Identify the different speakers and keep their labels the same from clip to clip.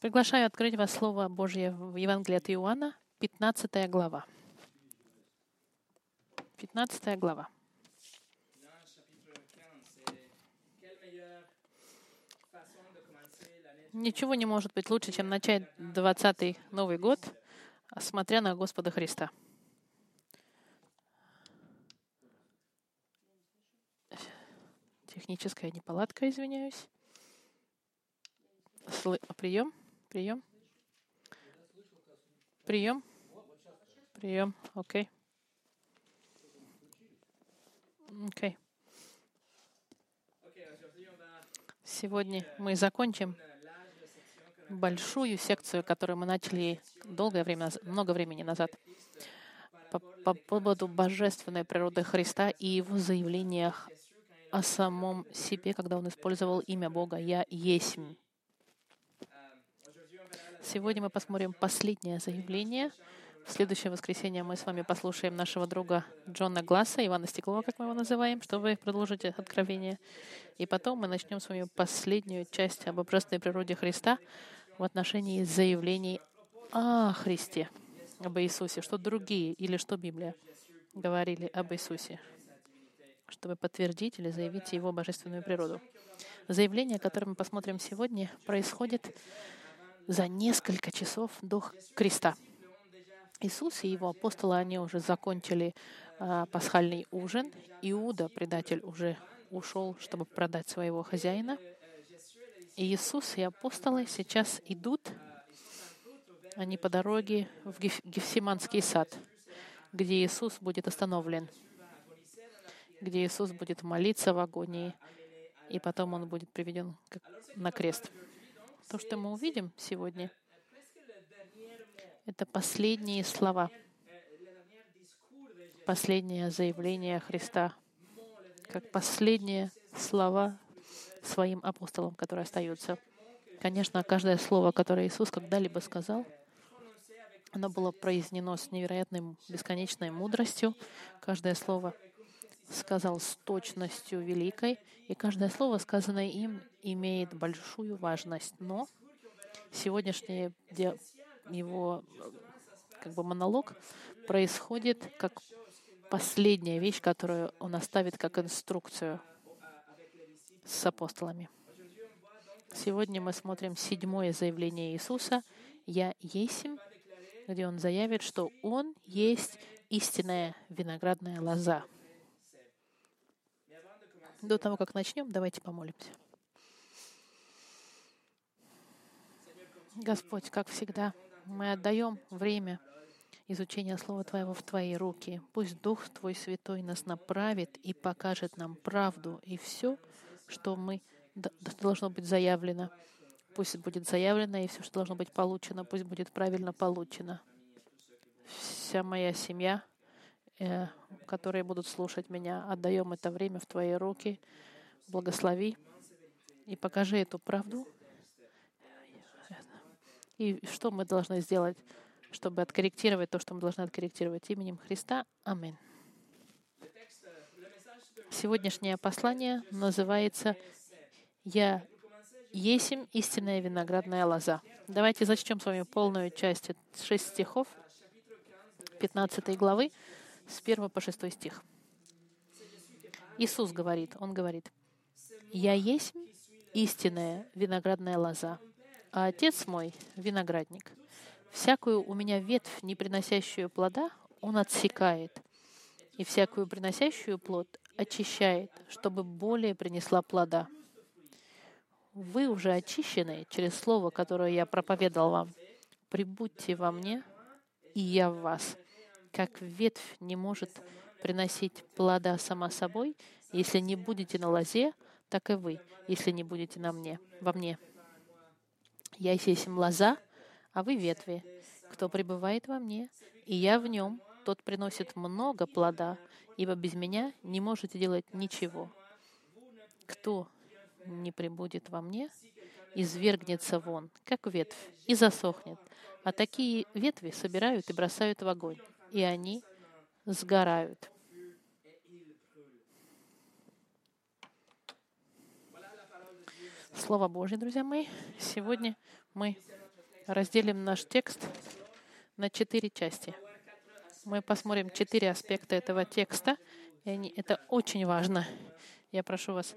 Speaker 1: Приглашаю открыть вас Слово Божье в Евангелии от Иоанна, 15 глава. 15 глава.
Speaker 2: Dans le chapitre 15, c'est quelle meilleure façon de commencer l'année
Speaker 1: Ничего не может быть лучше, чем начать 20-й Новый год, смотря на Господа Христа. Техническая неполадка, извиняюсь. Слы- Прием, прием. Прием. Прием, окей. Окей. Сегодня мы закончим большую секцию, которую мы начали долгое время, много времени назад, по, по поводу божественной природы Христа и его заявлениях о самом себе, когда он использовал имя Бога «Я есмь». Сегодня мы посмотрим последнее заявление. В следующее воскресенье мы с вами послушаем нашего друга Джона Гласса, Ивана Стеклова, как мы его называем, чтобы продолжить откровение. И потом мы начнем с вами последнюю часть об божественной природе Христа в отношении заявлений о Христе, об Иисусе, что другие или что Библия говорили об Иисусе, чтобы подтвердить или заявить Его божественную природу. Заявление, которое мы посмотрим сегодня, происходит за несколько часов до креста. Иисус и его апостолы, они уже закончили а, пасхальный ужин. Иуда, предатель, уже ушел, чтобы продать своего хозяина. И Иисус и апостолы сейчас идут, они по дороге в Геф- Гефсиманский сад, где Иисус будет остановлен, где Иисус будет молиться в агонии, и потом он будет приведен на крест. То, что мы увидим сегодня, это последние слова, последнее заявление Христа, как последние слова своим апостолам, которые остаются. Конечно, каждое слово, которое Иисус когда-либо сказал, оно было произнесено с невероятной бесконечной мудростью. Каждое слово сказал с точностью великой, и каждое слово, сказанное им, имеет большую важность. Но сегодняшний его как бы монолог происходит как последняя вещь, которую он оставит как инструкцию с апостолами. Сегодня мы смотрим седьмое заявление Иисуса «Я есмь», где он заявит, что он есть истинная виноградная лоза. До того, как начнем, давайте помолимся. Господь, как всегда, мы отдаем время изучения Слова Твоего в Твои руки. Пусть Дух Твой Святой нас направит и покажет нам правду и все, что мы должно быть заявлено. Пусть будет заявлено, и все, что должно быть получено, пусть будет правильно получено. Вся моя семья, которые будут слушать меня, отдаем это время в Твои руки. Благослови и покажи эту правду. И что мы должны сделать, чтобы откорректировать то, что мы должны откорректировать именем Христа. Аминь. Сегодняшнее послание называется «Я есмь истинная виноградная лоза». Давайте зачтем с вами полную часть, шесть стихов 15 главы, с 1 по 6 стих. Иисус говорит, Он говорит, «Я есть истинная виноградная лоза, а Отец мой — виноградник. Всякую у меня ветвь, не приносящую плода, Он отсекает, и всякую приносящую плод очищает, чтобы более принесла плода. Вы уже очищены через слово, которое я проповедал вам. Прибудьте во мне, и я в вас. Как ветвь не может приносить плода сама собой, если не будете на лозе, так и вы, если не будете на мне, во мне. Я есть лоза, а вы ветви. Кто пребывает во мне, и я в нем, тот приносит много плода, ибо без меня не можете делать ничего. Кто не прибудет во мне, извергнется вон, как ветвь, и засохнет. А такие ветви собирают и бросают в огонь, и они сгорают. Слово Божье, друзья мои. Сегодня мы разделим наш текст на четыре части. Мы посмотрим четыре аспекта этого текста, и они, это очень важно. Я прошу вас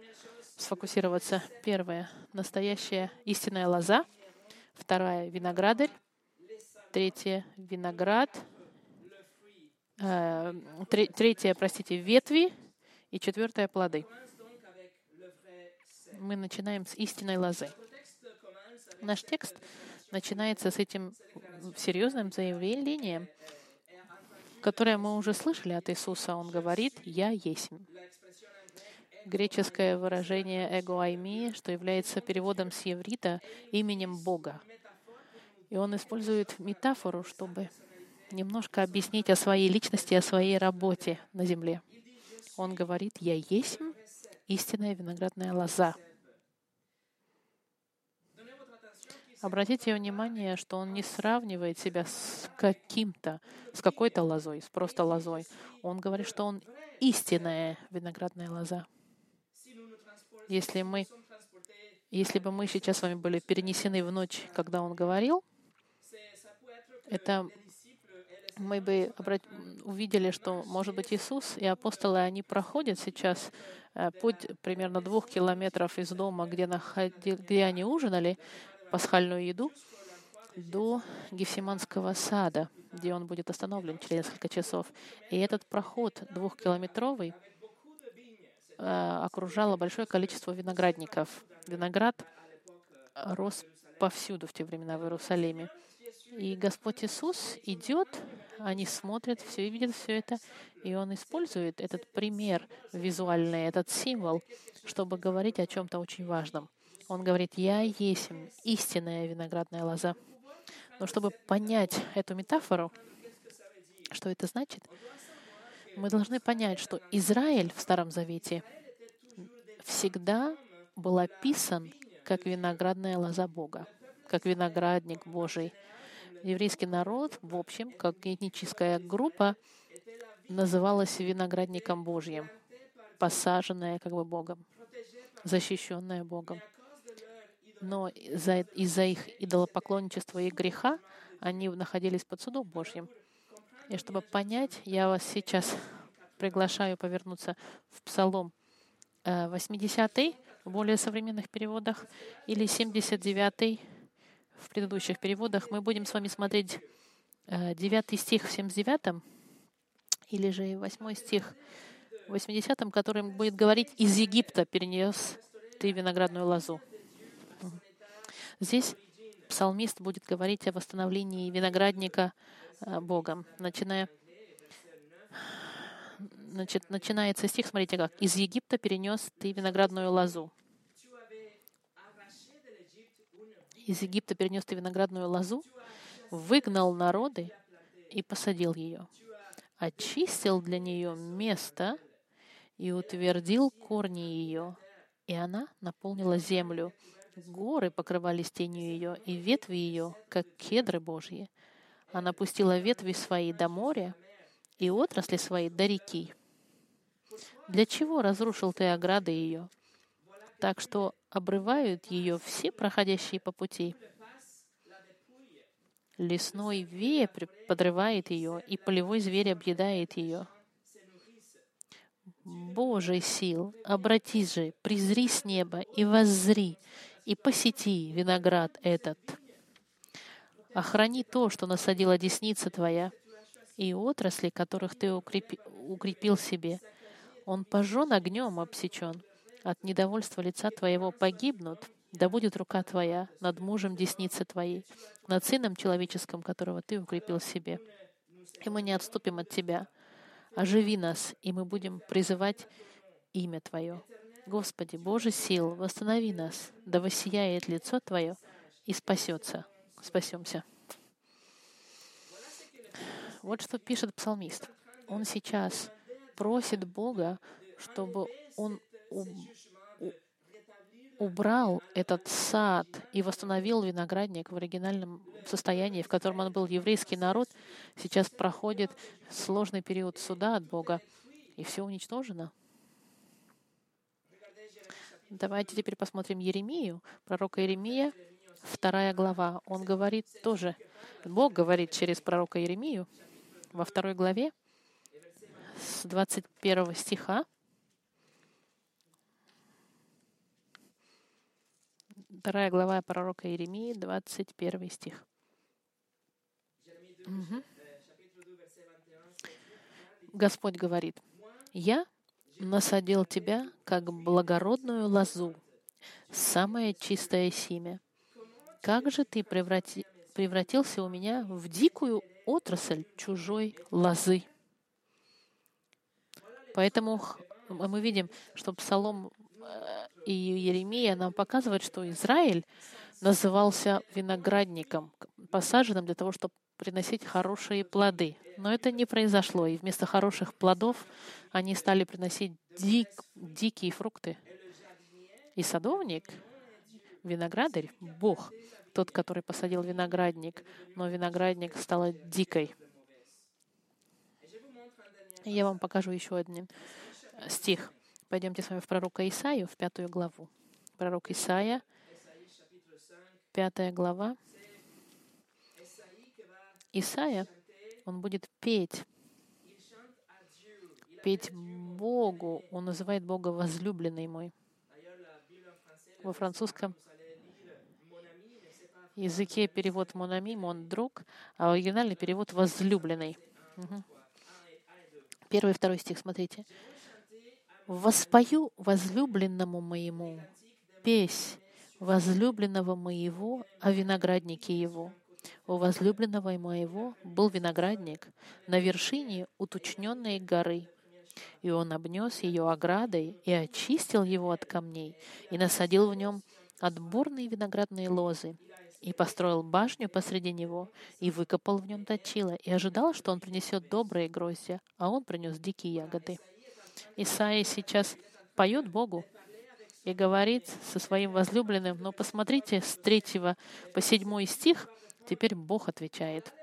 Speaker 1: сфокусироваться. Первое — настоящая истинная лоза. Вторая — виноградарь. Третье — виноград. Э, тре- третье, простите, ветви. И четвертое — плоды. Мы начинаем с истинной лозы. Наш текст начинается с этим серьезным заявлением, которое мы уже слышали от Иисуса. Он говорит «Я есть». Греческое выражение «эго айми», что является переводом с еврита именем Бога. И он использует метафору, чтобы немножко объяснить о своей личности, о своей работе на земле. Он говорит, «Я есть истинная виноградная лоза». Обратите внимание, что он не сравнивает себя с каким-то, с какой-то лозой, с просто лозой. Он говорит, что он истинная виноградная лоза. Если мы, если бы мы сейчас с вами были перенесены в ночь, когда он говорил, это мы бы увидели, что, может быть, Иисус и апостолы, они проходят сейчас э, путь примерно двух километров из дома, где, находи... где они ужинали, пасхальную еду, до Гефсиманского сада, где он будет остановлен через несколько часов. И этот проход двухкилометровый э, окружало большое количество виноградников. Виноград рос повсюду в те времена в Иерусалиме. И Господь Иисус идет, они смотрят все и видят все это, и Он использует этот пример визуальный, этот символ, чтобы говорить о чем-то очень важном. Он говорит, «Я есть истинная виноградная лоза». Но чтобы понять эту метафору, что это значит, мы должны понять, что Израиль в Старом Завете всегда был описан как виноградная лоза Бога, как виноградник Божий. Еврейский народ, в общем, как этническая группа, называлась виноградником Божьим, посаженная как бы Богом, защищенная Богом. Но из-за, из-за их идолопоклонничества и греха они находились под судом Божьим. И чтобы понять, я вас сейчас приглашаю повернуться в Псалом 80 в более современных переводах или 79 в предыдущих переводах. Мы будем с вами смотреть 9 стих в 79 или же 8 стих в 80 который будет говорить «Из Египта перенес ты виноградную лозу». Здесь псалмист будет говорить о восстановлении виноградника Богом, начиная Значит, начинается стих, смотрите как. «Из Египта перенес ты виноградную лозу». Из Египта перенес ты виноградную лозу, выгнал народы и посадил ее, очистил для нее место и утвердил корни ее, и она наполнила землю. Горы покрывались тенью ее, и ветви ее, как кедры Божьи. Она пустила ветви свои до моря и отрасли свои до реки. Для чего разрушил ты ограды ее? Так что обрывают ее все проходящие по пути. Лесной вепрь подрывает ее, и полевой зверь объедает ее. Божий сил, обратись же, презри с неба и воззри, и посети виноград этот. Охрани то, что насадила десница твоя, и отрасли, которых ты укрепи, укрепил себе — он пожжен огнем обсечен. От недовольства лица твоего погибнут, да будет рука твоя над мужем десницы твоей, над сыном человеческим, которого ты укрепил себе. И мы не отступим от тебя. Оживи нас, и мы будем призывать имя Твое. Господи, Боже сил, восстанови нас, да воссияет лицо Твое и спасется. Спасемся. Вот что пишет псалмист. Он сейчас просит Бога, чтобы Он убрал этот сад и восстановил виноградник в оригинальном состоянии, в котором он был еврейский народ, сейчас проходит сложный период суда от Бога, и все уничтожено. Давайте теперь посмотрим Еремию, пророка Еремия, вторая глава, он говорит тоже, Бог говорит через пророка Иеремию во второй главе с 21 стиха. Вторая глава пророка Иеремии, 21 стих. Мгм. Господь говорит, «Я насадил тебя, как благородную лозу, самое чистое семя. Как же ты преврати- превратился у меня в дикую отрасль чужой лозы?» Поэтому мы видим, что Псалом э, и Еремия нам показывают, что Израиль назывался виноградником, посаженным для того, чтобы приносить хорошие плоды. Но это не произошло, и вместо хороших плодов они стали приносить дик- дикие фрукты. И садовник, виноградарь, Бог, тот, который посадил виноградник, но виноградник стала дикой. Я вам покажу еще один стих. Пойдемте с вами в пророка Исаию, в пятую главу. Пророк Исаия, пятая глава. Исаия, он будет петь, петь Богу. Он называет Бога возлюбленный мой. Во французском языке перевод «монами» — «мон друг», а оригинальный перевод «возлюбленный». Мгм. Первый и второй стих, смотрите. «Воспою возлюбленному моему песнь возлюбленного моего о винограднике его. У возлюбленного моего был виноградник на вершине уточненной горы. И он обнес ее оградой и очистил его от камней, и насадил в нем отборные виноградные лозы, и построил башню посреди него, и выкопал в нем точило, и ожидал, что он принесет добрые гроздья, а он принес дикие ягоды. Исаия сейчас поет Богу и говорит со своим возлюбленным, но посмотрите с 3 по 7 стих, теперь Бог отвечает.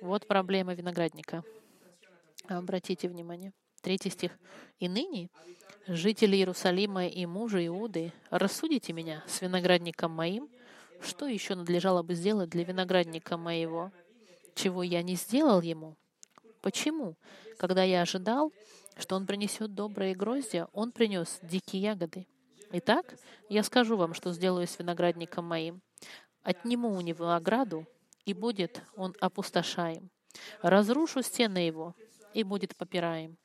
Speaker 1: Вот проблема виноградника. Обратите внимание. Третий стих. «И ныне, жители Иерусалима и мужи Иуды, рассудите меня с виноградником моим, что еще надлежало бы сделать для виноградника моего, чего я не сделал ему? Почему? Когда я ожидал, что он принесет добрые гроздья, он принес дикие ягоды. Итак, я скажу вам, что сделаю с виноградником моим. Отниму у него ограду, и будет он опустошаем. Разрушу стены его, и будет попираем.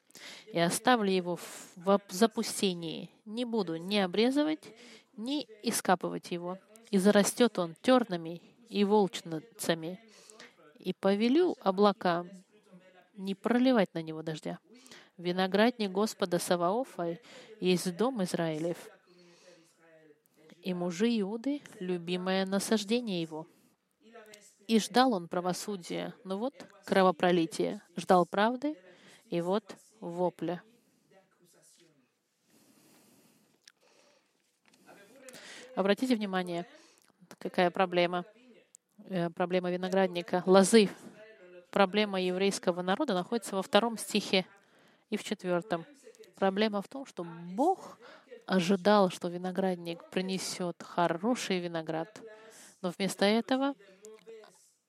Speaker 1: И оставлю его в запустении. Не буду ни обрезывать, ни искапывать его. И зарастет он тернами и волчницами. И повелю облакам не проливать на него дождя. Виноградник Господа Саваофа есть дом Израилев, и мужи Иуды — любимое насаждение его. И ждал он правосудия, но вот кровопролитие. Ждал правды, и вот вопля. Обратите внимание, какая проблема. Э, Проблема виноградника, лозы. Проблема еврейского народа находится во втором стихе и в четвертом. Проблема в том, что Бог ожидал, что виноградник принесет хороший виноград, но вместо этого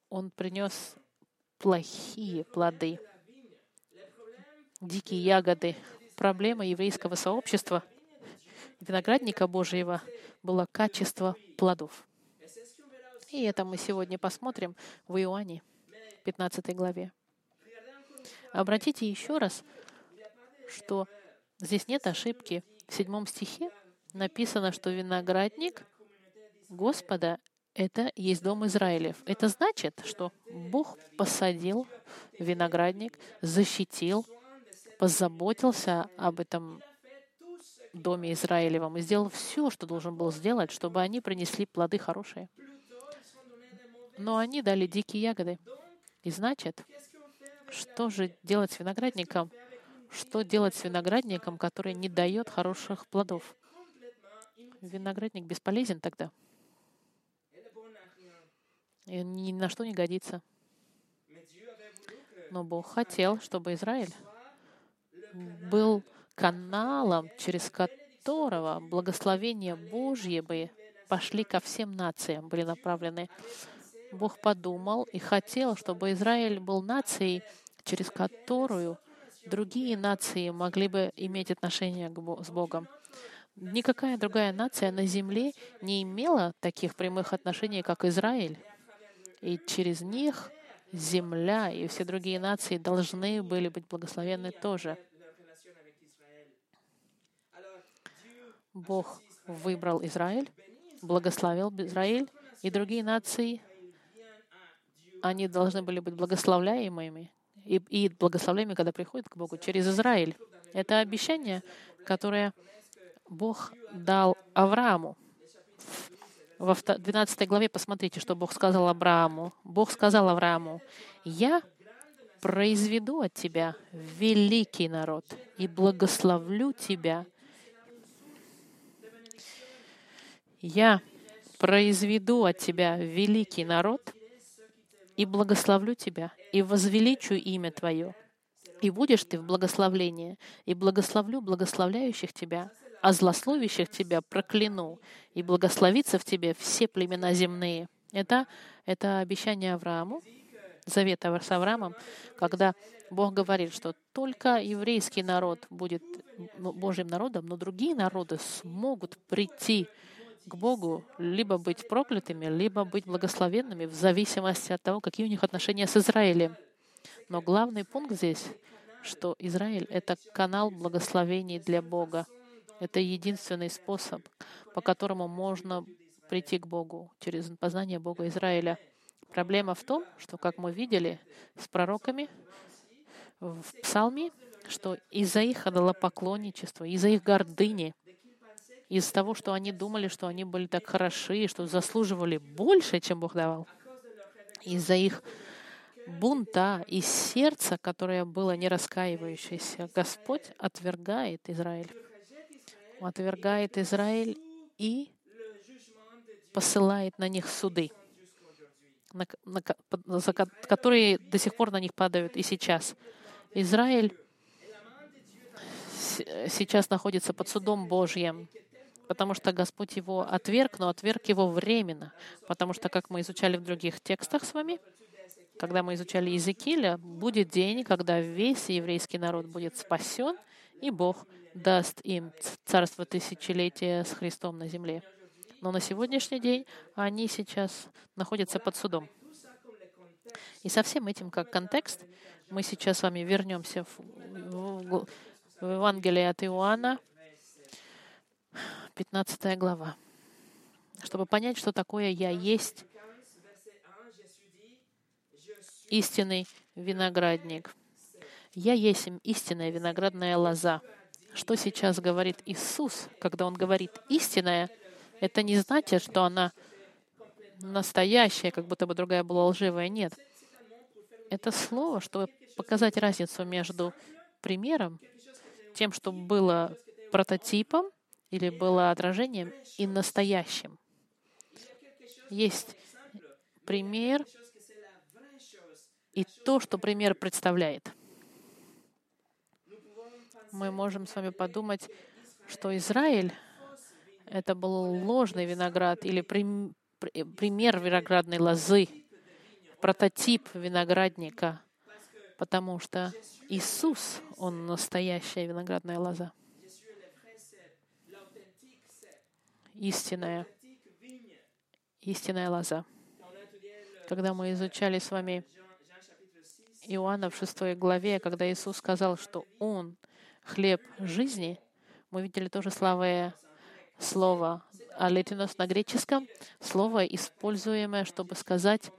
Speaker 1: он принес плохие плоды, дикие ягоды. Проблема еврейского сообщества, виноградника Божьего, было качество плодов. И это мы сегодня посмотрим в Иоанне, 15 главе. Обратите еще раз, что здесь нет ошибки. В седьмом стихе написано, что виноградник Господа — это есть дом Израилев. Это значит, что Бог посадил виноградник, защитил, позаботился об этом доме Израилевом и сделал все, что должен был сделать, чтобы они принесли плоды хорошие. Но они дали дикие ягоды. И значит, что же делать с виноградником? Что делать с виноградником, который не дает хороших плодов? Виноградник бесполезен тогда. И ни на что не годится. Но Бог хотел, чтобы Израиль был каналом, через которого благословение Божье бы пошли ко всем нациям, были направлены. Бог подумал и хотел, чтобы Израиль был нацией, через которую другие нации могли бы иметь отношения с Богом. Никакая другая нация на земле не имела таких прямых отношений, как Израиль. И через них земля и все другие нации должны были быть благословенны тоже. Бог выбрал Израиль, благословил Израиль, и другие нации, они должны были быть благословляемыми и, и благословляемыми, когда приходят к Богу через Израиль. Это обещание, которое Бог дал Аврааму. Во 12 главе посмотрите, что Бог сказал Аврааму. Бог сказал Аврааму, «Я произведу от тебя великий народ и благословлю тебя. Я произведу от тебя великий народ и благословлю тебя, и возвеличу имя Твое. И будешь ты в благословлении, и благословлю благословляющих тебя, а злословящих тебя прокляну, и благословится в тебе все племена земные». Это, это обещание Аврааму, завет с Авраамом, когда Бог говорит, что только еврейский народ будет ну, Божьим народом, но другие народы смогут прийти к Богу, либо быть проклятыми, либо быть благословенными, в зависимости от того, какие у них отношения с Израилем. Но главный пункт здесь, что Израиль — это канал благословений для Бога. Это единственный способ, по которому можно прийти к Богу через познание Бога Израиля. Проблема в том, что, как мы видели с пророками в Псалме, что из-за их идолопоклонничества, из-за их гордыни, из того, что они думали, что они были так хороши, что заслуживали больше, чем Бог давал, из-за их бунта и сердца, которое было не раскаивающееся, Господь отвергает Израиль. Отвергает Израиль и посылает на них суды, на, на, за, которые до сих пор на них падают и сейчас. Израиль сейчас находится под судом Божьим, потому что Господь его отверг, но отверг его временно, потому что, как мы изучали в других текстах с вами, когда мы изучали Иезекииля, будет день, когда весь еврейский народ будет спасен, и Бог даст им царство тысячелетия с Христом на земле. Но на сегодняшний день они сейчас находятся под судом. И со всем этим как контекст мы сейчас с вами вернемся в, в, в Евангелие от Иоанна, 15 глава, чтобы понять, что такое «Я есть истинный виноградник». «Я есть истинная виноградная лоза». Что сейчас говорит Иисус, когда Он говорит «истинная», это не значит, что она настоящая, как будто бы другая была лживая. Нет. Это слово, чтобы показать разницу между примером, тем, что было прототипом или было отражением, и настоящим. Есть пример и то, что пример представляет мы можем с вами подумать, что Израиль — это был ложный виноград или пример виноградной лозы, прототип виноградника, потому что Иисус, Он настоящая виноградная лоза. Истинная, истинная лоза. Когда мы изучали с вами Иоанна в шестой главе, когда Иисус сказал, что Он хлеб жизни, мы видели тоже славое слово алетинос на греческом, слово, используемое, чтобы сказать,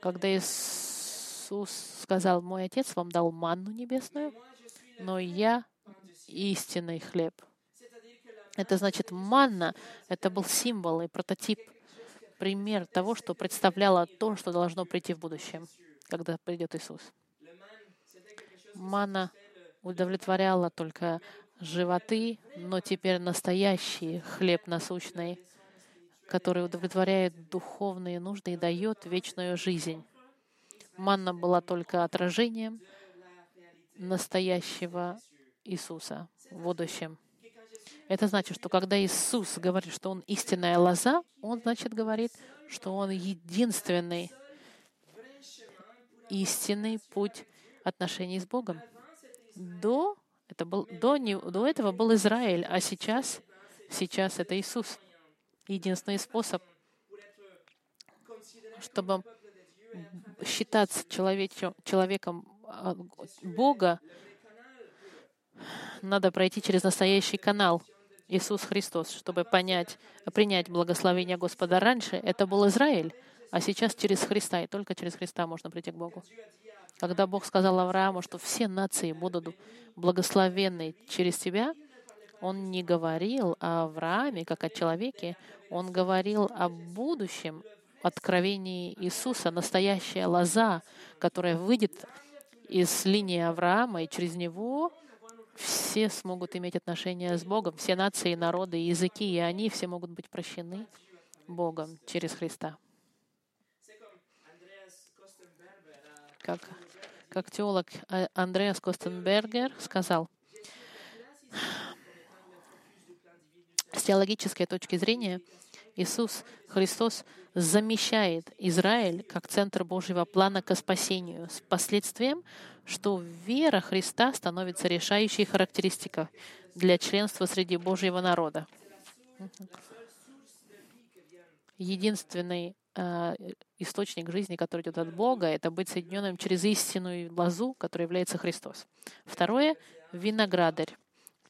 Speaker 1: когда Иисус сказал, «Мой Отец вам дал манну небесную, но я истинный хлеб». Это значит, манна — это был символ и прототип, пример того, что представляло то, что должно прийти в будущем, когда придет Иисус. Манна удовлетворяла только животы, но теперь настоящий хлеб насущный, который удовлетворяет духовные нужды и дает вечную жизнь. Манна была только отражением настоящего Иисуса в будущем. Это значит, что когда Иисус говорит, что Он истинная лоза, Он, значит, говорит, что Он единственный истинный путь отношений с Богом. До, это был, до, до этого был Израиль, а сейчас, сейчас это Иисус. Единственный способ, чтобы считаться человечем, человеком а, Бога, надо пройти через настоящий канал Иисус Христос, чтобы понять, принять благословение Господа. Раньше это был Израиль, а сейчас через Христа, и только через Христа можно прийти к Богу. Когда Бог сказал Аврааму, что все нации будут благословенны через тебя, Он не говорил о Аврааме как о человеке, Он говорил о будущем откровении Иисуса, настоящая лоза, которая выйдет из линии Авраама, и через него все смогут иметь отношения с Богом, все нации, народы, языки, и они все могут быть прощены Богом через Христа. Как, как теолог а, Андреас Костенбергер сказал, с теологической точки зрения Иисус Христос замещает Израиль как центр Божьего плана к спасению с последствием, что вера Христа становится решающей характеристикой для членства среди Божьего народа. Единственный э, источник жизни, который идет от Бога, это быть соединенным через истинную лозу, которая является Христос. Второе — виноградарь.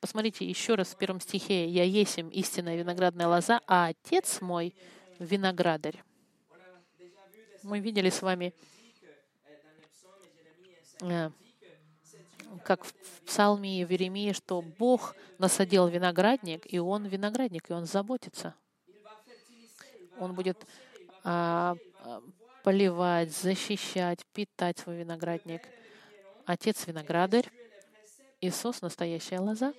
Speaker 1: Посмотрите еще раз в первом стихе. «Я есим истинная виноградная лоза, а Отец мой — виноградарь». Мы видели с вами, э, как в Псалме в Еремии, что Бог насадил виноградник, и Он виноградник, и Он заботится. Он будет а, поливать, защищать, питать свой виноградник. Отец виноградарь, Иисус — настоящая лоза.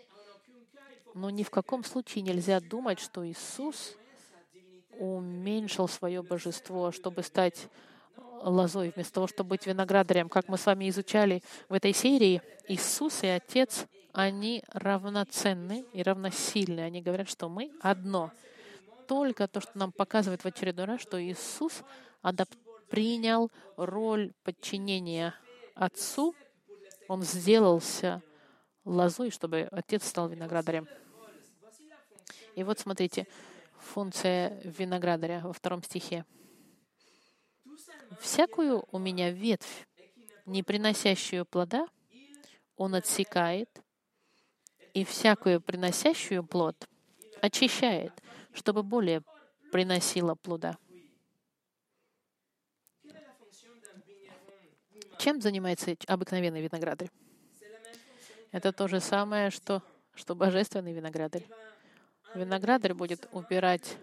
Speaker 1: Но ни в каком случае нельзя думать, что Иисус уменьшил свое божество, чтобы стать лозой, вместо того, чтобы быть виноградарем. Как мы с вами изучали в этой серии, Иисус и Отец, они равноценны и равносильны. Они говорят, что мы одно. Только то, что нам показывает в очередной раз, что Иисус адап- принял роль подчинения Отцу, Он сделался лозой, чтобы Отец стал виноградарем. И вот смотрите, функция виноградаря во втором стихе. «Всякую у меня ветвь, не приносящую плода, он отсекает, и всякую приносящую плод очищает, чтобы более приносила плода». Чем занимается обыкновенный виноградарь? Это то же самое, что, что божественный виноградарь. Виноградарь будет убирать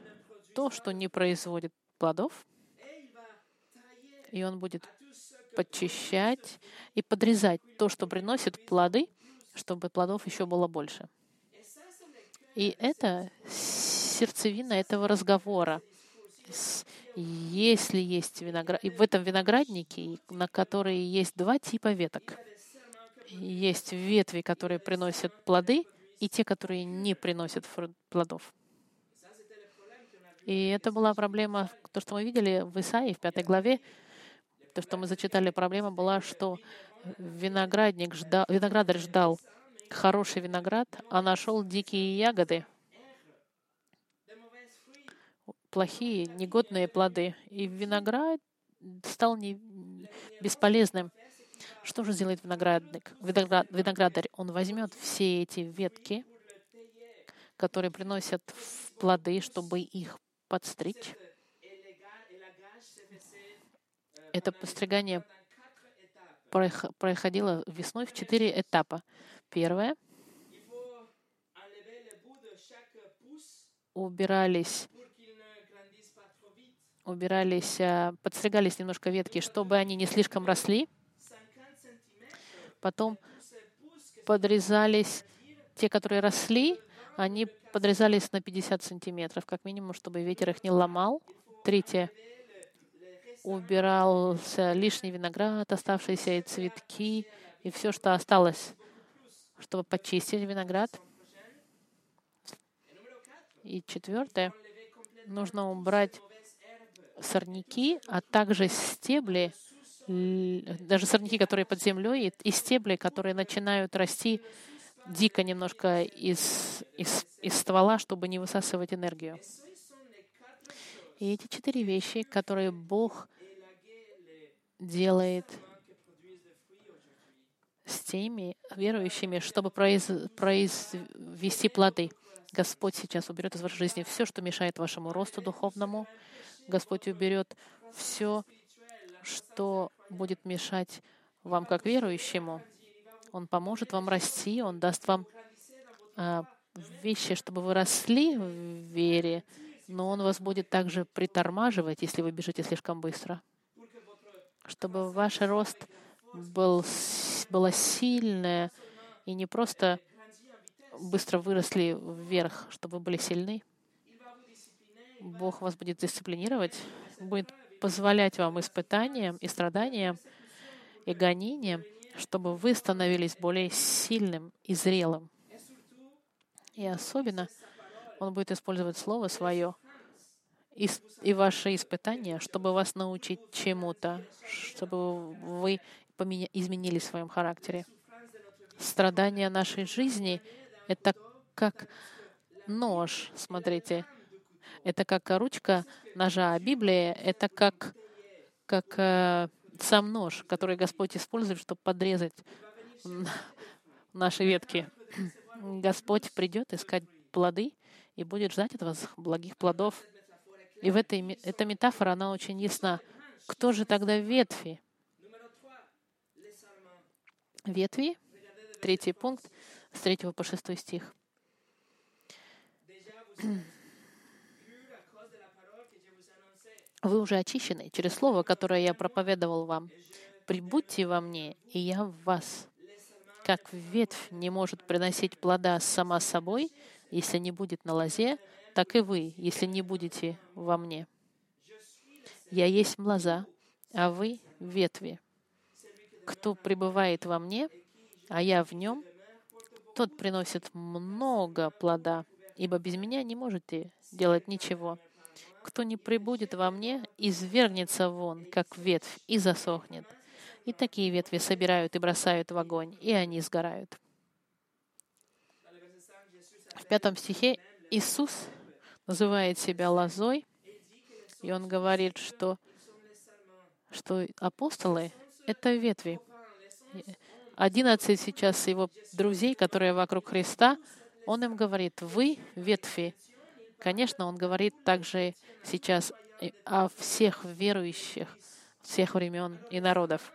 Speaker 1: то, что не производит плодов, и он будет подчищать и подрезать то, что приносит плоды, чтобы плодов еще было больше. И это сердцевина этого разговора. Если есть виноград... И в этом винограднике, на которые есть два типа веток. Есть ветви, которые приносят плоды, и те, которые не приносят плодов. И это была проблема, то, что мы видели в Исаии, в пятой главе, то, что мы зачитали, проблема была, что виноградник ждал, виноградарь ждал хороший виноград, а нашел дикие ягоды, плохие, негодные плоды. И виноград стал не бесполезным. Что же сделает виноградник? Виноград, виноградарь, он возьмет все эти ветки, которые приносят плоды, чтобы их подстричь. Это постригание проходило весной в четыре этапа. Первое — убирались убирались, а, подстригались немножко ветки, чтобы они не слишком росли. Потом подрезались те, которые росли, они подрезались на 50 сантиметров, как минимум, чтобы ветер их не ломал. Третье. Убирался лишний виноград, оставшиеся и цветки, и все, что осталось, чтобы почистить виноград. И четвертое, нужно убрать сорняки, а также стебли, даже сорняки, которые под землей, и, стебли, которые начинают расти дико немножко из, из, из ствола, чтобы не высасывать энергию. И эти четыре вещи, которые Бог делает с теми верующими, чтобы произ, произвести плоды. Господь сейчас уберет из вашей жизни все, что мешает вашему росту духовному. Господь уберет все, что будет мешать вам как верующему. Он поможет вам расти, Он даст вам а, вещи, чтобы вы росли в вере, но Он вас будет также притормаживать, если вы бежите слишком быстро, чтобы ваш рост был, была сильная и не просто быстро выросли вверх, чтобы вы были сильны. Бог вас будет дисциплинировать, будет позволять вам испытаниям и страданиям и гонениям, чтобы вы становились более сильным и зрелым. И особенно Он будет использовать Слово Свое и, и ваши испытания, чтобы вас научить чему-то, чтобы вы поменя- изменились в своем характере. Страдания нашей жизни — это как нож, смотрите. Это как ручка ножа, а Библия — это как, как э, сам нож, который Господь использует, чтобы подрезать наши ветки. Господь придет искать плоды и будет ждать от вас благих плодов. И в этой, эта метафора, она очень ясна. Кто же тогда ветви? Ветви, третий пункт, с третьего по шестой стих. Вы уже очищены через слово, которое я проповедовал вам. Прибудьте во мне, и я в вас. Как ветвь не может приносить плода сама собой, если не будет на лозе, так и вы, если не будете во мне. Я есть лоза, а вы — ветви. Кто пребывает во мне, а я в нем, тот приносит много плода, ибо без меня не можете делать ничего. Кто не прибудет во мне, извергнется вон, как ветвь, и засохнет. И такие ветви собирают и бросают в огонь, и они сгорают. В пятом стихе Иисус называет себя лозой, и он говорит, что, что апостолы — это ветви. Одиннадцать сейчас его друзей, которые вокруг Христа, он им говорит, вы ветви. Конечно, он говорит также сейчас о всех верующих всех времен и народов.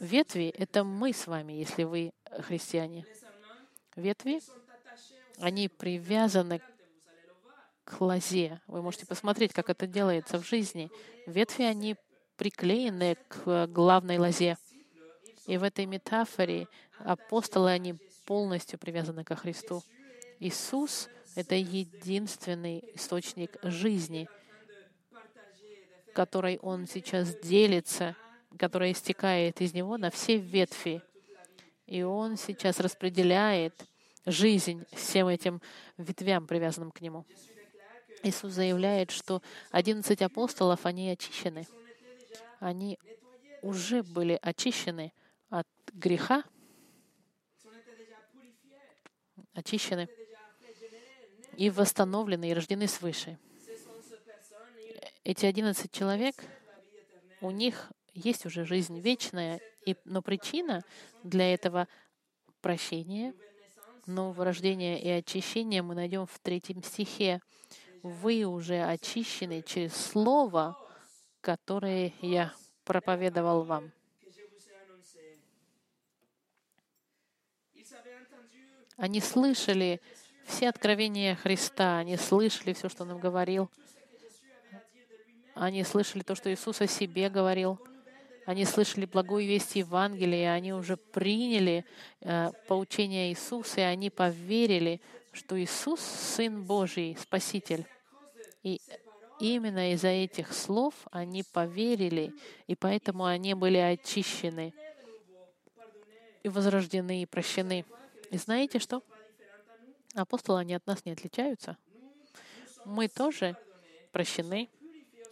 Speaker 1: Ветви — это мы с вами, если вы христиане. Ветви, они привязаны к лозе. Вы можете посмотреть, как это делается в жизни. Ветви, они приклеены к главной лозе. И в этой метафоре апостолы, они полностью привязаны ко Христу. Иисус — это единственный источник жизни, которой Он сейчас делится, которая истекает из Него на все ветви. И Он сейчас распределяет жизнь всем этим ветвям, привязанным к Нему. Иисус заявляет, что 11 апостолов, они очищены. Они уже были очищены от греха, очищены и восстановлены, и рождены свыше. Эти 11 человек, у них есть уже жизнь вечная, и, но причина для этого прощения, нового рождения и очищения мы найдем в третьем стихе. Вы уже очищены через Слово, которое я проповедовал вам. Они слышали все откровения Христа, они слышали все, что Он им говорил. Они слышали то, что Иисус о себе говорил. Они слышали благую весть Евангелия, они уже приняли э, поучение Иисуса, и они поверили, что Иисус — Сын Божий, Спаситель. И именно из-за этих слов они поверили, и поэтому они были очищены и возрождены и прощены. И знаете что? Апостолы, они от нас не отличаются. Мы тоже прощены,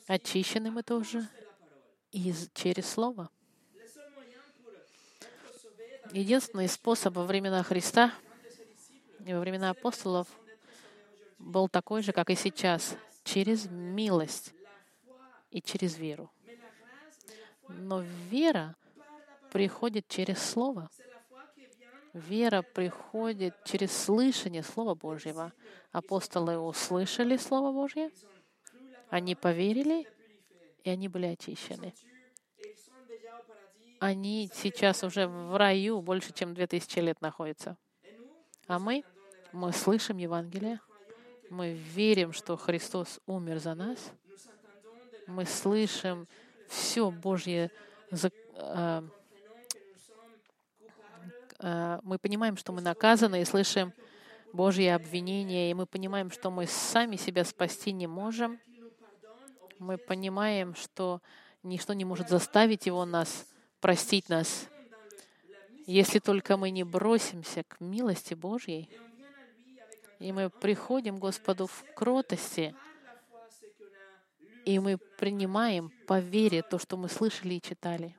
Speaker 1: очищены мы тоже из, через Слово. Единственный способ во времена Христа и во времена апостолов был такой же, как и сейчас, через милость и через веру. Но вера приходит через Слово. Вера приходит через слышание Слова Божьего. Апостолы услышали Слово Божье, они поверили, и они были очищены. Они сейчас уже в раю больше, чем 2000 лет находятся. А мы, мы слышим Евангелие, мы верим, что Христос умер за нас, мы слышим все Божье, мы понимаем, что мы наказаны, и слышим Божье обвинение, и мы понимаем, что мы сами себя спасти не можем. Мы понимаем, что ничто не может заставить Его нас, простить нас, если только мы не бросимся к милости Божьей, и мы приходим Господу в кротости, и мы принимаем по вере то, что мы слышали и читали.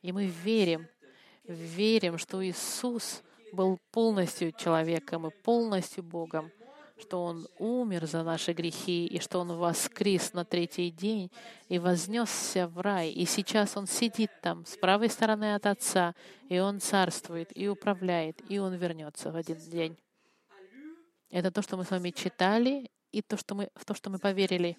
Speaker 1: И мы верим, верим, что Иисус был полностью человеком и полностью Богом, что Он умер за наши грехи, и что Он воскрес на третий день и вознесся в рай. И сейчас Он сидит там, с правой стороны от Отца, и Он царствует, и управляет, и Он вернется в один день. Это то, что мы с вами читали, и то, что мы, в то, что мы поверили.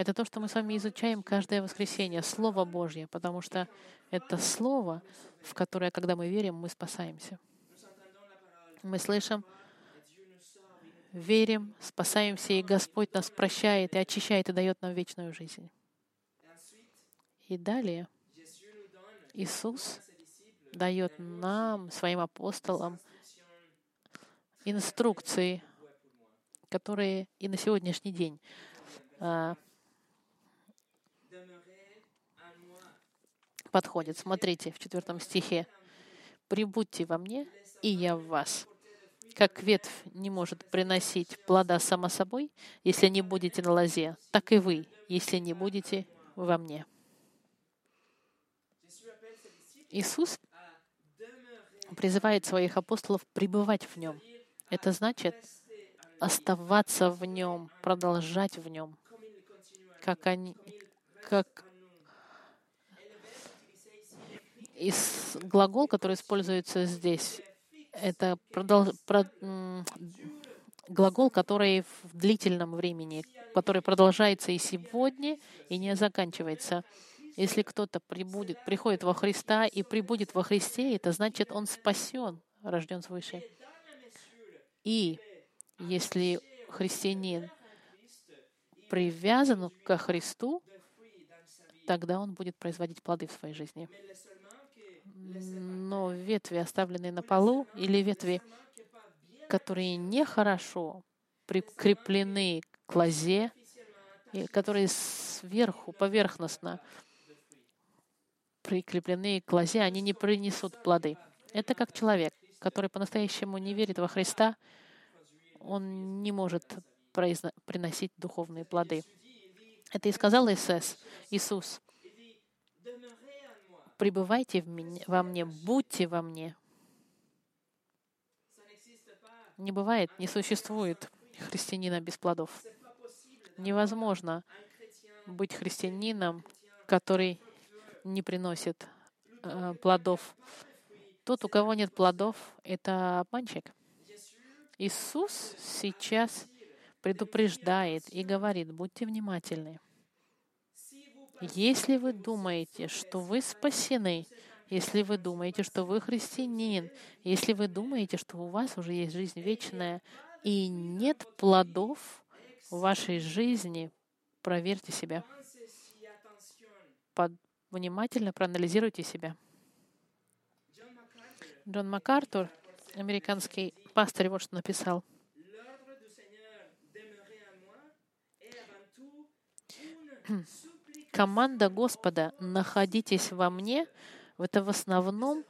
Speaker 1: Это то, что мы с вами изучаем каждое воскресенье, Слово Божье, потому что это Слово, в которое, когда мы верим, мы спасаемся. Мы слышим, верим, спасаемся, и Господь нас прощает и очищает и дает нам вечную жизнь. И далее Иисус дает нам, своим апостолам, инструкции, которые и на сегодняшний день подходят. Смотрите, в четвертом стихе. «Прибудьте во мне, и я в вас». Как ветвь не может приносить плода сама собой, если не будете на лозе, так и вы, если не будете во мне. Иисус призывает своих апостолов пребывать в нем. Это значит оставаться в нем, продолжать в нем, как они, как и с- глагол, который используется здесь, это продол- про- глагол, который в длительном времени, который продолжается и сегодня, и не заканчивается. Если кто-то прибудет, приходит во Христа и прибудет во Христе, это значит, он спасен, рожден свыше. И если христианин привязан ко Христу, тогда он будет производить плоды в своей жизни. Но ветви, оставленные на полу, или ветви, которые нехорошо прикреплены к лозе, и которые сверху, поверхностно прикреплены к лозе, они не принесут плоды. Это как человек, который по-настоящему не верит во Христа, он не может произно- приносить духовные плоды. Это и сказал. Иисус, пребывайте в меня- во мне, будьте во мне. Не бывает, не существует христианина без плодов. Невозможно быть христианином, который не приносит э, плодов. Тот, у кого нет плодов, это обманщик. Иисус сейчас предупреждает и говорит, будьте внимательны. Если вы думаете, что вы спасены, если вы думаете, что вы христианин, если вы думаете, что у вас уже есть жизнь вечная, и нет плодов в вашей жизни, проверьте себя. Под- внимательно проанализируйте себя. Джон МакАртур, американский пастырь, вот что написал. Команда Господа «Находитесь во мне» — это в основном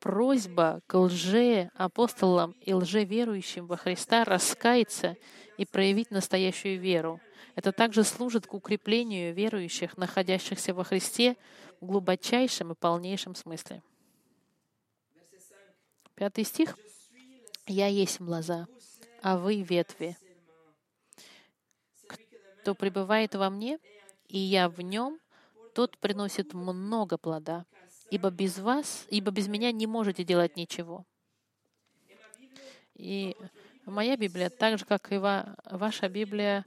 Speaker 1: просьба к лже-апостолам и лжеверующим во Христа раскаяться и проявить настоящую веру. Это также служит к укреплению верующих, находящихся во Христе в глубочайшем и полнейшем смысле. Пятый стих. «Я есть лоза, а вы ветви. Кто пребывает во мне, и я в нем, тот приносит много плода, ибо без вас, ибо без меня не можете делать ничего. И моя Библия, так же, как и ва- ваша Библия,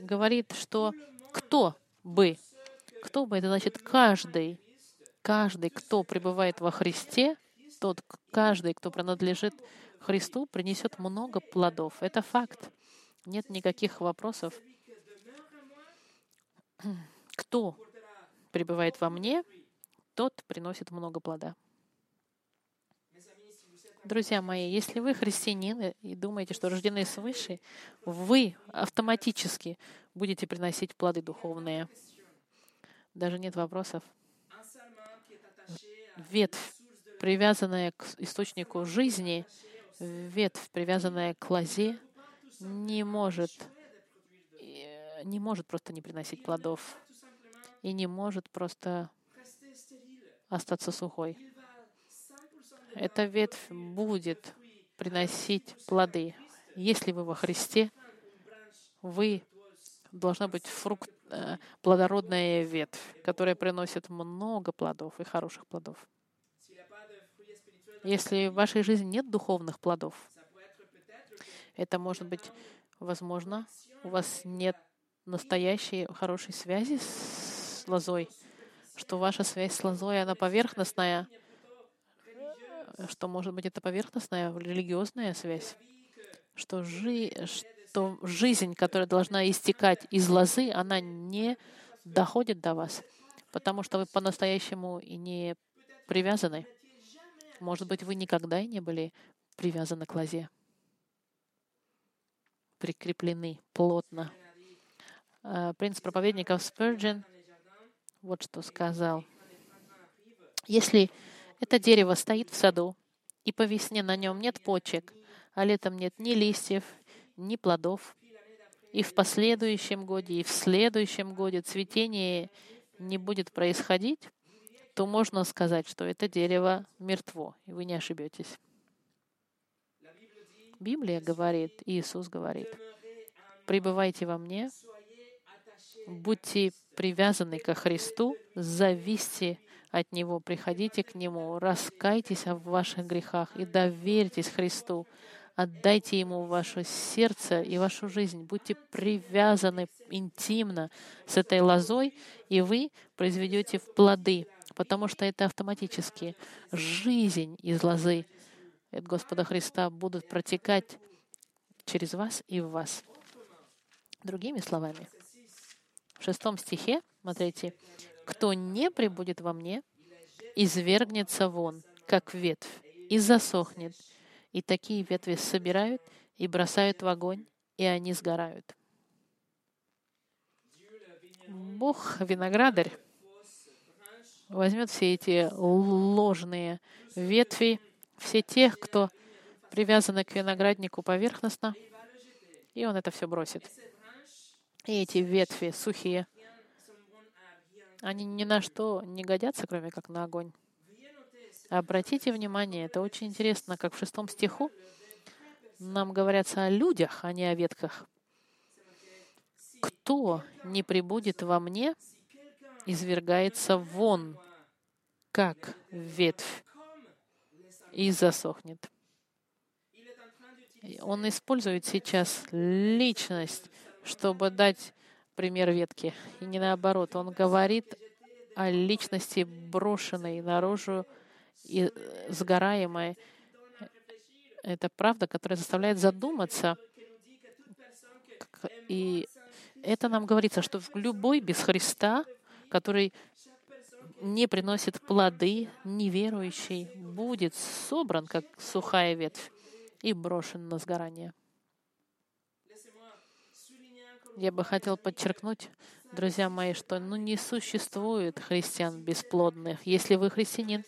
Speaker 1: говорит, что кто бы, кто бы, это значит каждый, каждый, кто пребывает во Христе, тот, каждый, кто принадлежит Христу, принесет много плодов. Это факт. Нет никаких вопросов. Кто пребывает во мне, тот приносит много плода. Друзья мои, если вы христианины и думаете, что рождены свыше, вы автоматически будете приносить плоды духовные. Даже нет вопросов. Ветвь, привязанная к источнику жизни, ветвь, привязанная к лозе, не может, не может просто не приносить плодов и не может просто остаться сухой.
Speaker 2: Il va 100% de
Speaker 1: Эта ветвь будет приносить плоды. Если вы во Христе, вы должна быть фрукт, э, плодородная ветвь, которая приносит много плодов и хороших плодов. Если в вашей жизни нет духовных плодов, это может быть, возможно, у вас нет настоящей хорошей связи с лозой, что ваша связь с лозой, она поверхностная, что, может быть, это поверхностная религиозная связь, что, жи, что жизнь, которая должна истекать из лозы, она не доходит до вас, потому что вы по-настоящему и не привязаны. Может быть, вы никогда и не были привязаны к лозе, прикреплены плотно. Э, Принц проповедников Спurgeon вот что сказал. Если это дерево стоит в саду, и по весне на нем нет почек, а летом нет ни листьев, ни плодов, и в последующем годе, и в следующем годе цветение не будет происходить, то можно сказать, что это дерево мертво, и вы не ошибетесь. Библия говорит, Иисус говорит, «Пребывайте во мне, будьте привязаны ко Христу, зависьте от Него, приходите к Нему, раскайтесь в ваших грехах и доверьтесь Христу, отдайте Ему ваше сердце и вашу жизнь, будьте привязаны интимно с этой лозой, и вы произведете в плоды, потому что это автоматически жизнь из лозы от Господа Христа будут протекать через вас и в вас. Другими словами, в шестом стихе, смотрите, «Кто не прибудет во мне, извергнется вон, как ветвь, и засохнет. И такие ветви собирают и бросают в огонь, и они сгорают». Бог, виноградарь, возьмет все эти ложные ветви, все тех, кто привязаны к винограднику поверхностно, и он это все бросит. И эти ветви сухие, они ни на что не годятся, кроме как на огонь. Обратите внимание, это очень интересно, как в шестом стиху нам говорятся о людях, а не о ветках. Кто не прибудет во мне, извергается вон, как ветвь, и засохнет. Он использует сейчас личность, чтобы дать пример ветки. И не наоборот. Он говорит о личности брошенной наружу и сгораемой. Это правда, которая заставляет задуматься. И это нам говорится, что любой без Христа, который не приносит плоды, неверующий, будет собран, как сухая ветвь, и брошен на сгорание. Я бы хотел подчеркнуть, друзья мои, что ну, не существует христиан бесплодных. Если вы христианин,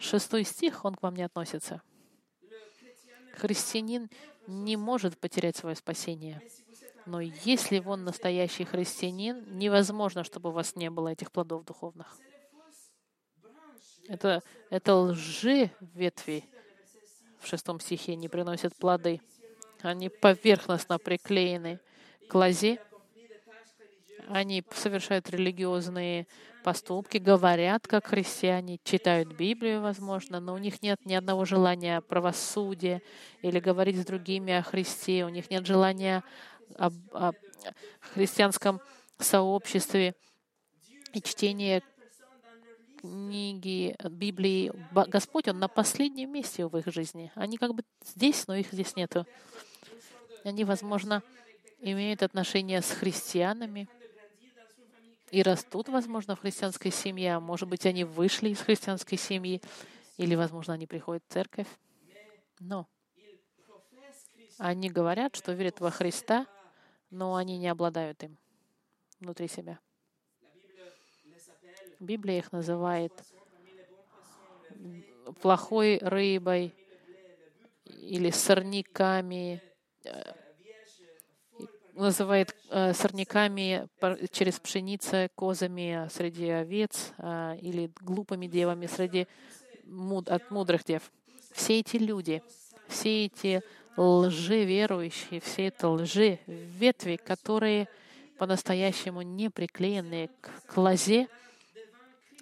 Speaker 1: Шестой стих, он к вам не относится. Христианин не может потерять свое спасение. Но если он настоящий христианин, невозможно, чтобы у вас не было этих плодов духовных. Это, это лжи ветви в шестом стихе не приносят плоды. Они поверхностно приклеены к. Они совершают религиозные поступки, говорят как христиане, читают Библию, возможно, но у них нет ни одного желания правосудия или говорить с другими о Христе. У них нет желания об, о христианском сообществе и чтение книги Библии. Господь, Он на последнем месте в их жизни. Они как бы здесь, но их здесь нету. Они, возможно, имеют отношения с христианами и растут, возможно, в христианской семье. А может быть, они вышли из христианской семьи, или, возможно, они приходят в церковь. Но они говорят, что верят во Христа, но они не обладают им внутри себя. Библия их называет плохой рыбой или сорняками, э, называет э, сорняками через пшеницу, козами среди овец э, или глупыми девами среди муд, от мудрых дев. Все эти люди, все эти лжи верующие, все это лжи ветви, которые по-настоящему не приклеены к лозе,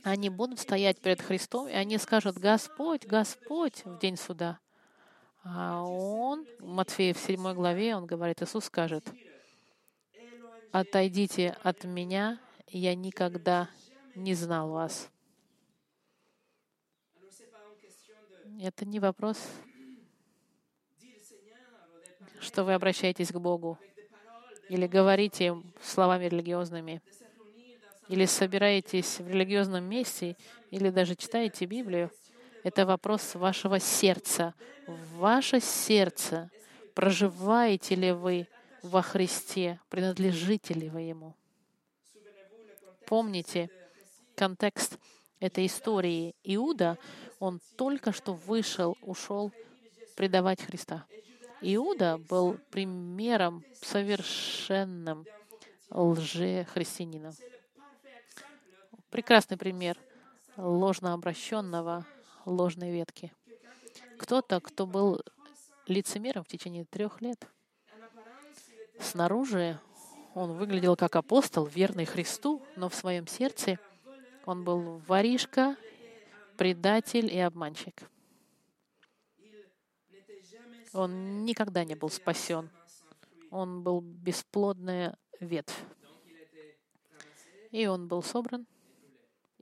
Speaker 1: они будут стоять перед Христом, и они скажут, Господь, Господь в день суда. А он, Матфея в 7 главе, он говорит, Иисус скажет, отойдите от меня, я никогда не знал вас. Это не вопрос, что вы обращаетесь к Богу или говорите словами религиозными, или собираетесь в религиозном месте, или даже читаете Библию. Это вопрос вашего сердца. Ваше сердце, проживаете ли вы во Христе, принадлежите ли вы Ему. Помните контекст этой истории. Иуда, он только что вышел, ушел предавать Христа. Иуда был примером совершенным лже-христианина. Прекрасный пример ложно обращенного ложной ветки. Кто-то, кто был лицемером в течение трех лет. Снаружи он выглядел как апостол, верный Христу, но в своем сердце он был воришка, предатель и обманщик. Он никогда не был спасен. Он был бесплодная ветвь. И он был собран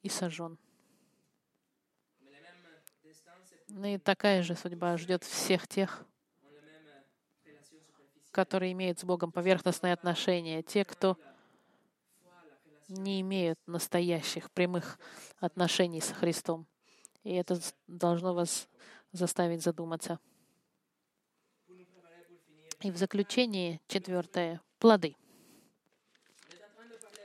Speaker 1: и сожжен. И такая же судьба ждет всех тех, которые имеют с Богом поверхностные отношения, те, кто не имеют настоящих прямых отношений с Христом. И это должно вас заставить задуматься. И в заключение четвертое — плоды.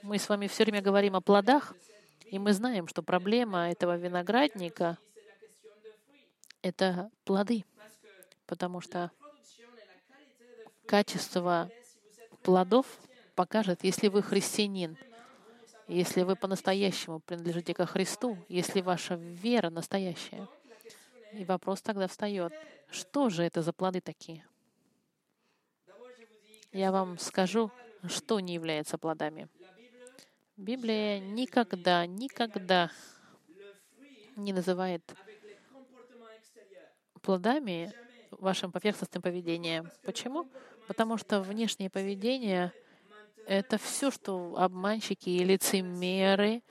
Speaker 1: Мы с вами все время говорим о плодах, и мы знаем, что проблема этого виноградника — это плоды, потому что качество плодов покажет, если вы христианин, если вы по-настоящему принадлежите ко Христу, если ваша вера настоящая. И вопрос тогда встает, что же это за плоды такие? Я вам скажу, что не является плодами. Библия никогда, никогда не называет плодами вашим поверхностным поведением. Почему? Потому что внешнее поведение — это все, что обманщики и лицемеры,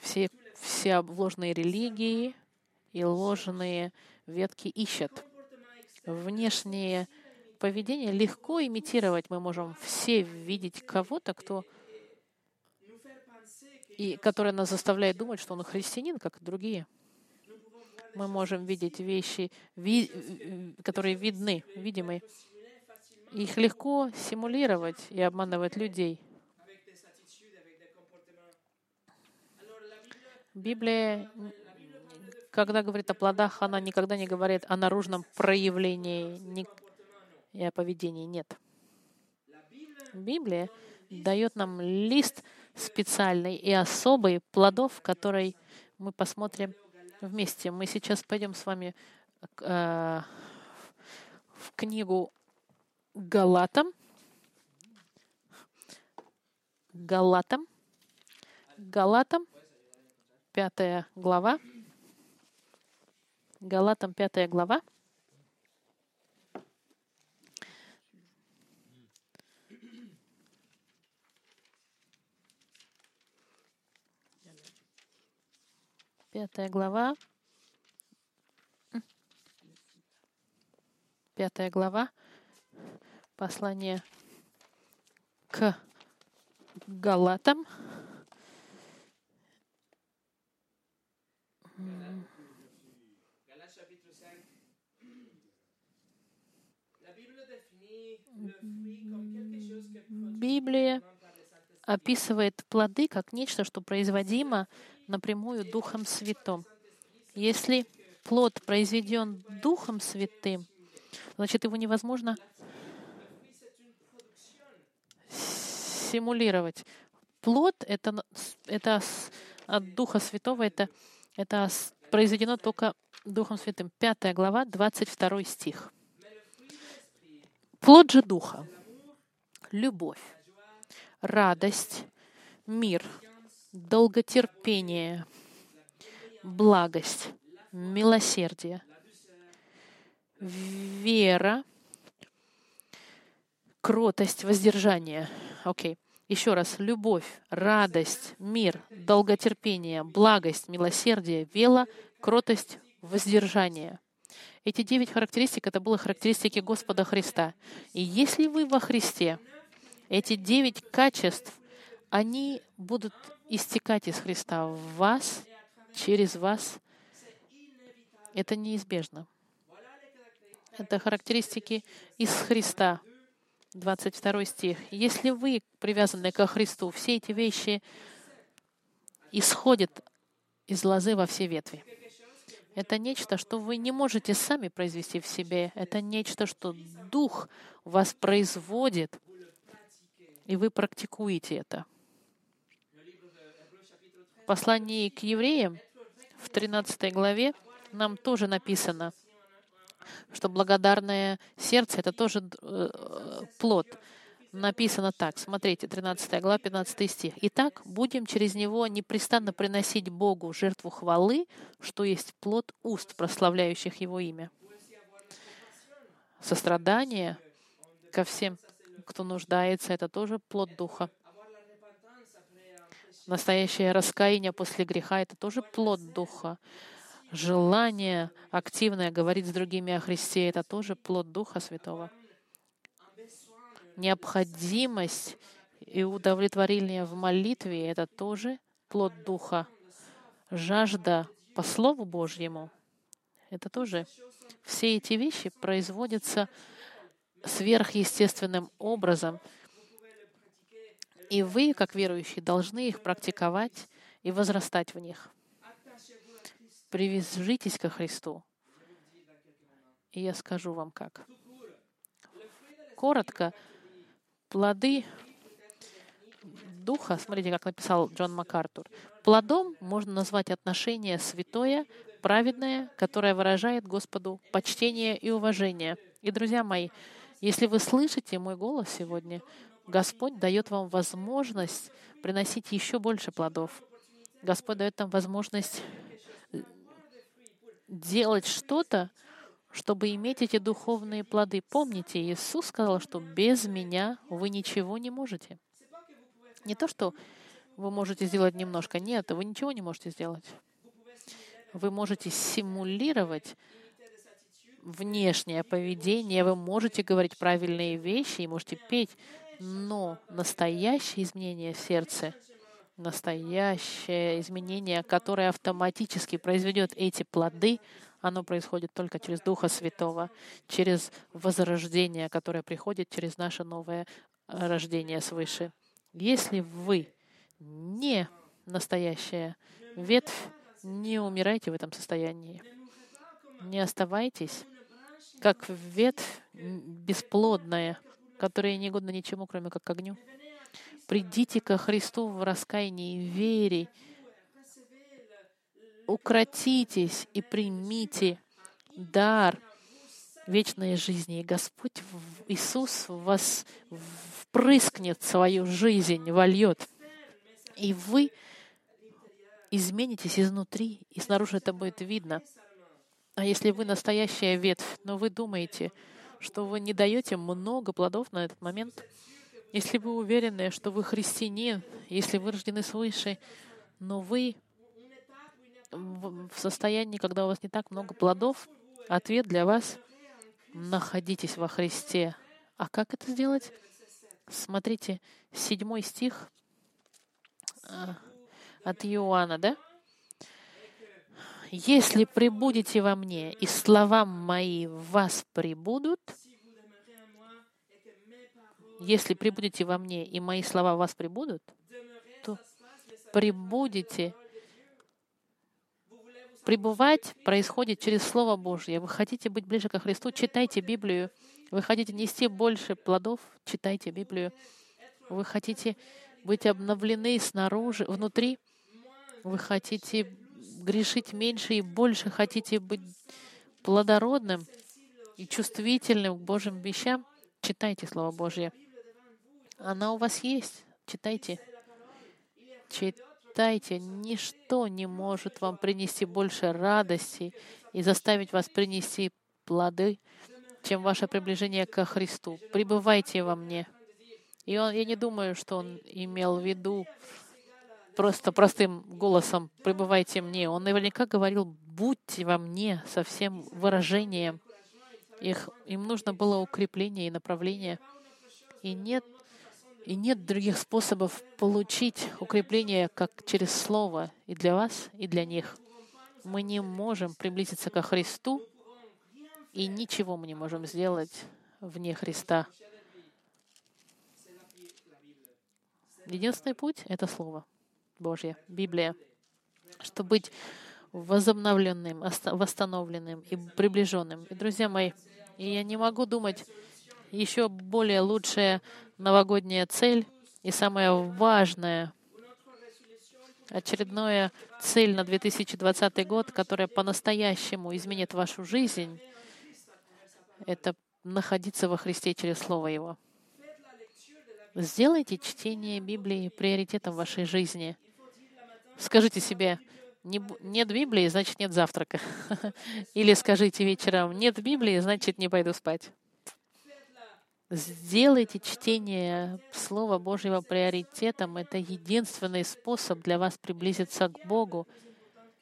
Speaker 1: все, все ложные религии и ложные ветки ищут. Внешнее поведение легко имитировать. Мы можем все видеть кого-то, кто и которая нас заставляет думать, что он христианин, как другие. Мы можем видеть вещи, ви, которые видны, видимы. Их легко симулировать и обманывать людей. Библия когда говорит о плодах, она никогда не говорит о наружном проявлении ни- и о поведении. Нет. Библия дает нам лист специальный и особый плодов, который мы посмотрим вместе. Мы сейчас пойдем с вами э, в книгу Галатам. Галатам. Галатам, пятая глава. Галатам, пятая глава. Пятая глава. Пятая глава. Послание к Галатам.
Speaker 2: Galates chapitre 5. La Bible définit le fruit comme quelque chose que produit
Speaker 1: Библия описывает плоды как нечто, что производимо напрямую Духом Святым. Если плод произведен Духом Святым, значит, его невозможно симулировать. Плод — это, это от Духа Святого, это, это произведено только Духом Святым. Пятая глава, 22 стих. Плод же Духа — любовь, радость, мир, долготерпение, благость, милосердие, вера, кротость, воздержание. Окей. Еще раз. Любовь, радость, мир, долготерпение, благость, милосердие, вела, кротость, воздержание. Эти девять характеристик — это были характеристики Господа Христа. И если вы во Христе, эти девять качеств, они будут истекать из Христа в вас, через вас. Это неизбежно. Это характеристики из Христа. 22 стих. Если вы привязаны ко Христу, все эти вещи исходят из лозы во все ветви. Это нечто, что вы не можете сами произвести в себе. Это нечто, что Дух вас производит, и вы практикуете это. В послании к евреям в 13 главе нам тоже написано, что благодарное сердце — это тоже э, плод. Написано так, смотрите, 13 глава, 15 стих. «Итак, будем через него непрестанно приносить Богу жертву хвалы, что есть плод уст, прославляющих Его имя». Сострадание ко всем, кто нуждается, это тоже плод Духа. Настоящее раскаяние после греха — это тоже плод Духа. Желание активное говорить с другими о Христе — это тоже плод Духа Святого. Необходимость и удовлетворение в молитве — это тоже плод Духа. Жажда по Слову Божьему — это тоже. Все эти вещи производятся сверхъестественным образом, и вы, как верующие, должны их практиковать и возрастать в них. Привяжитесь ко Христу. И я скажу вам как. Коротко, плоды Духа, смотрите, как написал Джон МакАртур, плодом можно назвать отношение святое, праведное, которое выражает Господу почтение и уважение. И, друзья мои, если вы слышите мой голос сегодня, Господь дает вам возможность приносить еще больше плодов. Господь дает нам возможность делать что-то, чтобы иметь эти духовные плоды. Помните, Иисус сказал, что без меня вы ничего не можете. Не то, что вы можете сделать немножко. Нет, вы ничего не можете сделать. Вы можете симулировать внешнее поведение, вы можете говорить правильные вещи и можете петь, но настоящее изменение в сердце, настоящее изменение, которое автоматически произведет эти плоды, оно происходит только через Духа Святого, через возрождение, которое приходит через наше новое рождение свыше. Если вы не настоящая ветвь, Не умирайте в этом состоянии. Не оставайтесь как ветвь бесплодная, которая не годна ничему, кроме как огню. Придите ко Христу в раскаянии и вере. Укротитесь и примите дар вечной жизни. И Господь Иисус вас впрыскнет свою жизнь, вольет. И вы изменитесь изнутри, и снаружи это будет видно. А если вы настоящая ветвь, но вы думаете, что вы не даете много плодов на этот момент, если вы уверены, что вы христианин, если вы рождены свыше, но вы в состоянии, когда у вас не так много плодов, ответ для вас — находитесь во Христе. А как это сделать? Смотрите, седьмой стих а, от Иоанна, да? Если прибудете во мне, и слова мои в вас прибудут, если прибудете во мне, и мои слова в вас прибудут, то прибудете. Пребывать происходит через Слово Божье. Вы хотите быть ближе ко Христу, читайте Библию. Вы хотите нести больше плодов, читайте Библию. Вы хотите быть обновлены снаружи, внутри. Вы хотите грешить меньше и больше, хотите быть плодородным и чувствительным к Божьим вещам, читайте Слово Божье. Она у вас есть. Читайте. Читайте. Ничто не может вам принести больше радости и заставить вас принести плоды, чем ваше приближение ко Христу. Пребывайте во мне. И он, я не думаю, что он имел в виду просто простым голосом «пребывайте мне». Он наверняка говорил «будьте во мне» со всем выражением. Их, им нужно было укрепление и направление. И нет и нет других способов получить укрепление, как через Слово, и для вас, и для них. Мы не можем приблизиться ко Христу, и ничего мы не можем сделать вне Христа. Единственный путь — это Слово Божье, Библия. Чтобы быть возобновленным, восстановленным и приближенным. И, друзья мои, я не могу думать еще более лучшая новогодняя цель и самая важная очередная цель на 2020 год, которая по-настоящему изменит вашу жизнь, это находиться во Христе через Слово Его. Сделайте чтение Библии приоритетом вашей жизни. Скажите себе, нет Библии, значит нет завтрака. Или скажите вечером, нет Библии, значит не пойду спать. Сделайте чтение Слова Божьего приоритетом. Это единственный способ для вас приблизиться к Богу.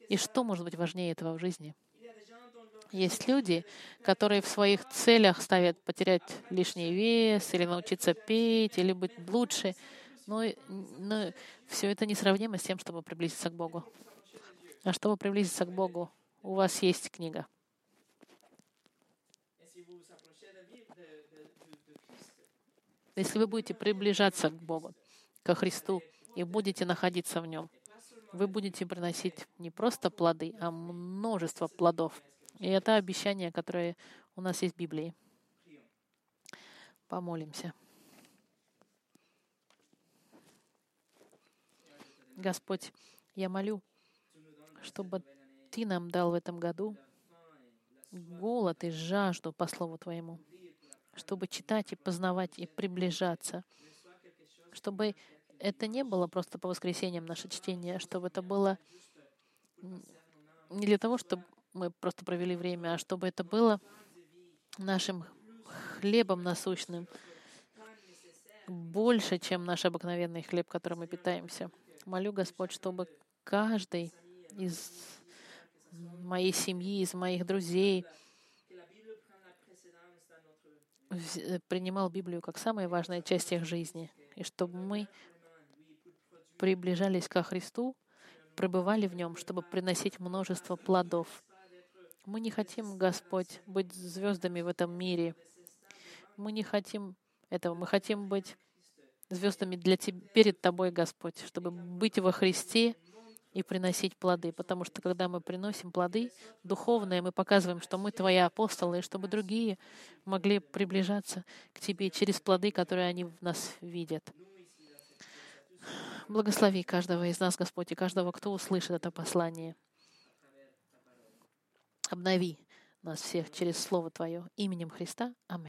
Speaker 1: И что может быть важнее этого в жизни? Есть люди, которые в своих целях ставят потерять лишний вес или научиться петь, или быть лучше. Но, но все это несравнимо с тем, чтобы приблизиться к Богу. А чтобы приблизиться к Богу, у вас есть книга. Если вы будете приближаться к Богу, ко Христу, и будете находиться в Нем, вы будете приносить не просто плоды, а множество плодов. И это обещание, которое у нас есть в Библии. Помолимся. Господь, я молю, чтобы Ты нам дал в этом году голод и жажду по Слову Твоему чтобы читать и познавать и приближаться, чтобы это не было просто по воскресеньям наше чтение, а чтобы это было не для того, чтобы мы просто провели время, а чтобы это было нашим хлебом насущным, больше, чем наш обыкновенный хлеб, которым мы питаемся. Молю, Господь, чтобы каждый из моей семьи, из моих друзей, принимал Библию как самая важная часть их жизни, и чтобы мы приближались ко Христу, пребывали в Нем, чтобы приносить множество плодов. Мы не хотим, Господь, быть звездами в этом мире. Мы не хотим этого. Мы хотим быть звездами для Тебя, перед Тобой, Господь, чтобы быть во Христе и приносить плоды. Потому что когда мы приносим плоды духовные, мы показываем, что мы Твои апостолы, и чтобы другие могли приближаться к Тебе через плоды, которые они в нас видят. Благослови каждого из нас, Господь, и каждого, кто услышит это послание. Обнови нас всех через Слово Твое именем Христа. Аминь.